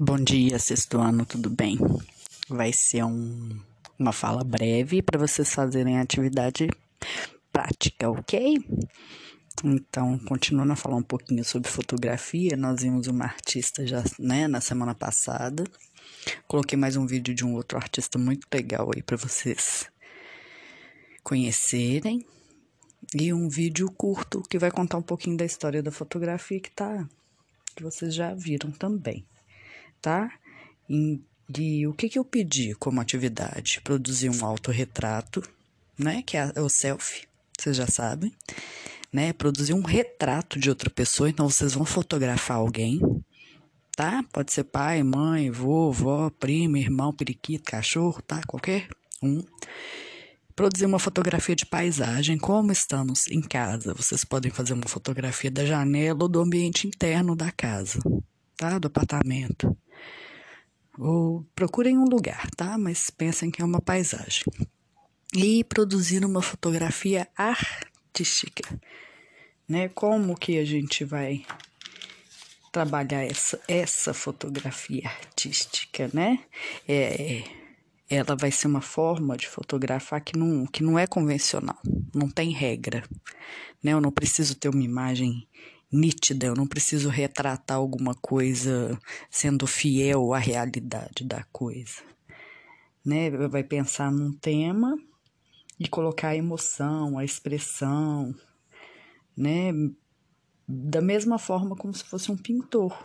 Bom dia, sexto ano, tudo bem? Vai ser um, uma fala breve para vocês fazerem atividade prática, ok? Então, continuando a falar um pouquinho sobre fotografia, nós vimos uma artista já, né, na semana passada. Coloquei mais um vídeo de um outro artista muito legal aí para vocês conhecerem. E um vídeo curto que vai contar um pouquinho da história da fotografia que tá que vocês já viram também tá? de o que, que eu pedi como atividade? Produzir um autorretrato, né? Que é o selfie, vocês já sabem, né? Produzir um retrato de outra pessoa, então vocês vão fotografar alguém, tá? Pode ser pai, mãe, vovó, primo, irmão, periquito, cachorro, tá? Qualquer um. Produzir uma fotografia de paisagem, como estamos em casa. Vocês podem fazer uma fotografia da janela ou do ambiente interno da casa, tá? Do apartamento. Ou procurem um lugar, tá? Mas pensem que é uma paisagem. E produzir uma fotografia artística, né? Como que a gente vai trabalhar essa, essa fotografia artística, né? É, ela vai ser uma forma de fotografar que não, que não é convencional, não tem regra, né? Eu não preciso ter uma imagem nítida, eu não preciso retratar alguma coisa sendo fiel à realidade da coisa. Né? Vai pensar num tema e colocar a emoção, a expressão, né? Da mesma forma como se fosse um pintor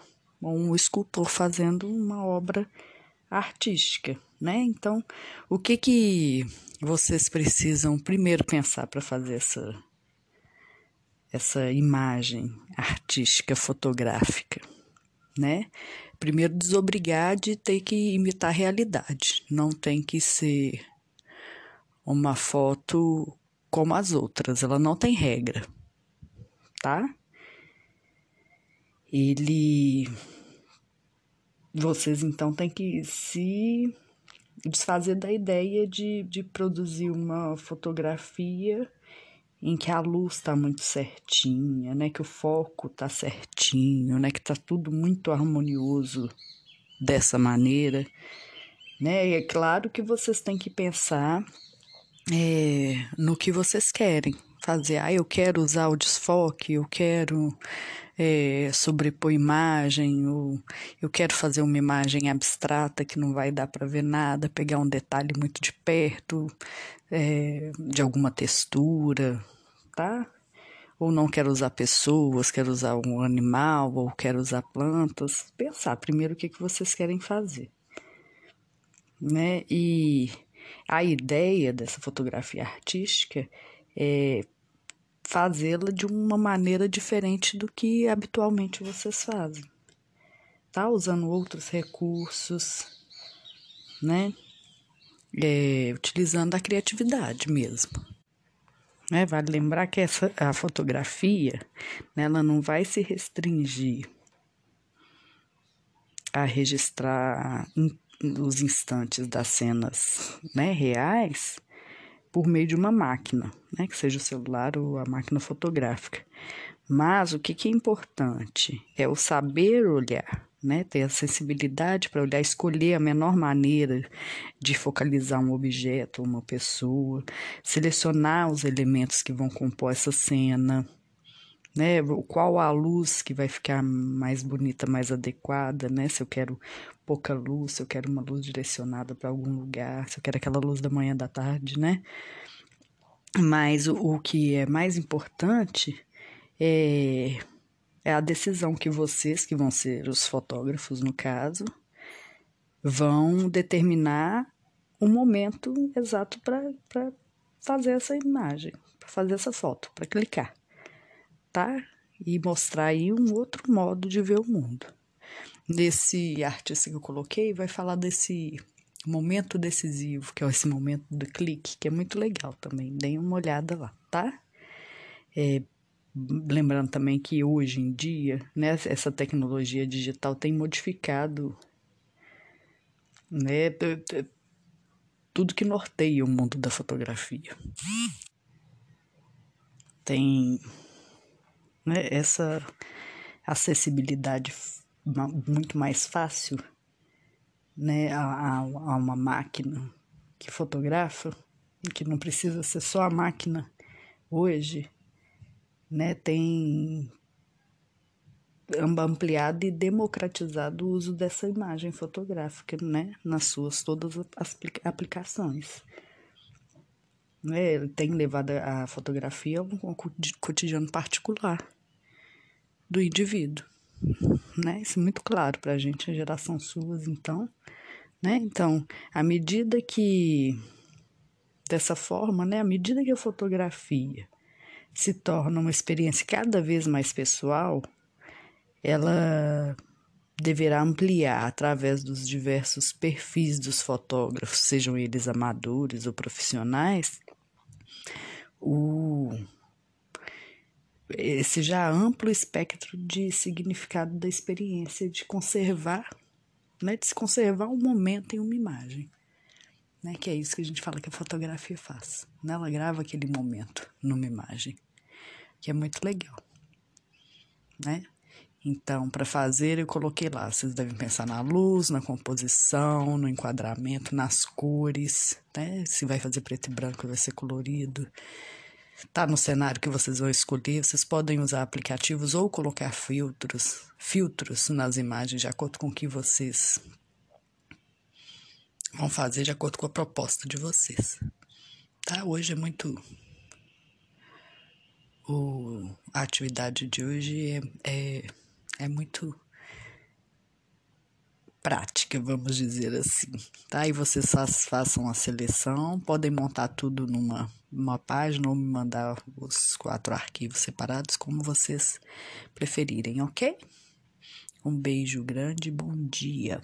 ou um escultor fazendo uma obra artística, né? Então, o que que vocês precisam primeiro pensar para fazer essa essa imagem artística fotográfica, né? Primeiro desobrigar de ter que imitar a realidade, não tem que ser uma foto como as outras, ela não tem regra, tá? Ele vocês então têm que se desfazer da ideia de, de produzir uma fotografia em que a luz está muito certinha, né? Que o foco está certinho, né? Que está tudo muito harmonioso dessa maneira, né? E é claro que vocês têm que pensar é, no que vocês querem fazer. Ah, eu quero usar o desfoque, eu quero é, sobrepor imagem, ou eu quero fazer uma imagem abstrata que não vai dar para ver nada, pegar um detalhe muito de perto, é, de alguma textura, tá? Ou não quero usar pessoas, quero usar um animal, ou quero usar plantas. Pensar primeiro o que, que vocês querem fazer. Né? E a ideia dessa fotografia artística é fazê-la de uma maneira diferente do que habitualmente vocês fazem. Tá? Usando outros recursos, né? é, utilizando a criatividade mesmo. Né? Vale lembrar que essa, a fotografia né, ela não vai se restringir a registrar os instantes das cenas né, reais por meio de uma máquina, né, que seja o celular ou a máquina fotográfica. Mas o que, que é importante é o saber olhar né? Ter a sensibilidade para olhar, escolher a menor maneira de focalizar um objeto, uma pessoa, selecionar os elementos que vão compor essa cena, né? Qual a luz que vai ficar mais bonita, mais adequada, né? Se eu quero pouca luz, se eu quero uma luz direcionada para algum lugar, se eu quero aquela luz da manhã da tarde, né? Mas o, o que é mais importante é é a decisão que vocês, que vão ser os fotógrafos no caso, vão determinar o momento exato para fazer essa imagem, para fazer essa foto, para clicar, tá? E mostrar aí um outro modo de ver o mundo. Nesse artista que eu coloquei, vai falar desse momento decisivo, que é esse momento do clique, que é muito legal também. Deem uma olhada lá, tá? É, Lembrando também que hoje em dia, né, essa tecnologia digital tem modificado né, tudo que norteia o mundo da fotografia. Tem né, essa acessibilidade muito mais fácil né, a, a, uma máquina que fotografa, que não precisa ser só a máquina hoje, né, tem ampliado e democratizado o uso dessa imagem fotográfica, né, nas suas todas as aplicações. Né, tem levado a fotografia a um cotidiano particular do indivíduo, né? Isso é muito claro para a gente, a geração suas, então, né? Então, à medida que dessa forma, né, à medida que a fotografia se torna uma experiência cada vez mais pessoal, ela deverá ampliar através dos diversos perfis dos fotógrafos, sejam eles amadores ou profissionais, o esse já amplo espectro de significado da experiência de conservar, né, de se conservar um momento em uma imagem, né, que é isso que a gente fala que a fotografia faz, né, ela grava aquele momento numa imagem, que é muito legal, né? Então, para fazer, eu coloquei lá. Vocês devem pensar na luz, na composição, no enquadramento, nas cores, né? Se vai fazer preto e branco, vai ser colorido tá no cenário que vocês vão escolher, vocês podem usar aplicativos ou colocar filtros, filtros nas imagens de acordo com o que vocês vão fazer de acordo com a proposta de vocês. Tá? Hoje é muito o, a atividade de hoje é, é, é muito prática, vamos dizer assim, tá? E vocês façam a seleção, podem montar tudo numa uma página ou me mandar os quatro arquivos separados, como vocês preferirem, ok? Um beijo grande, bom dia.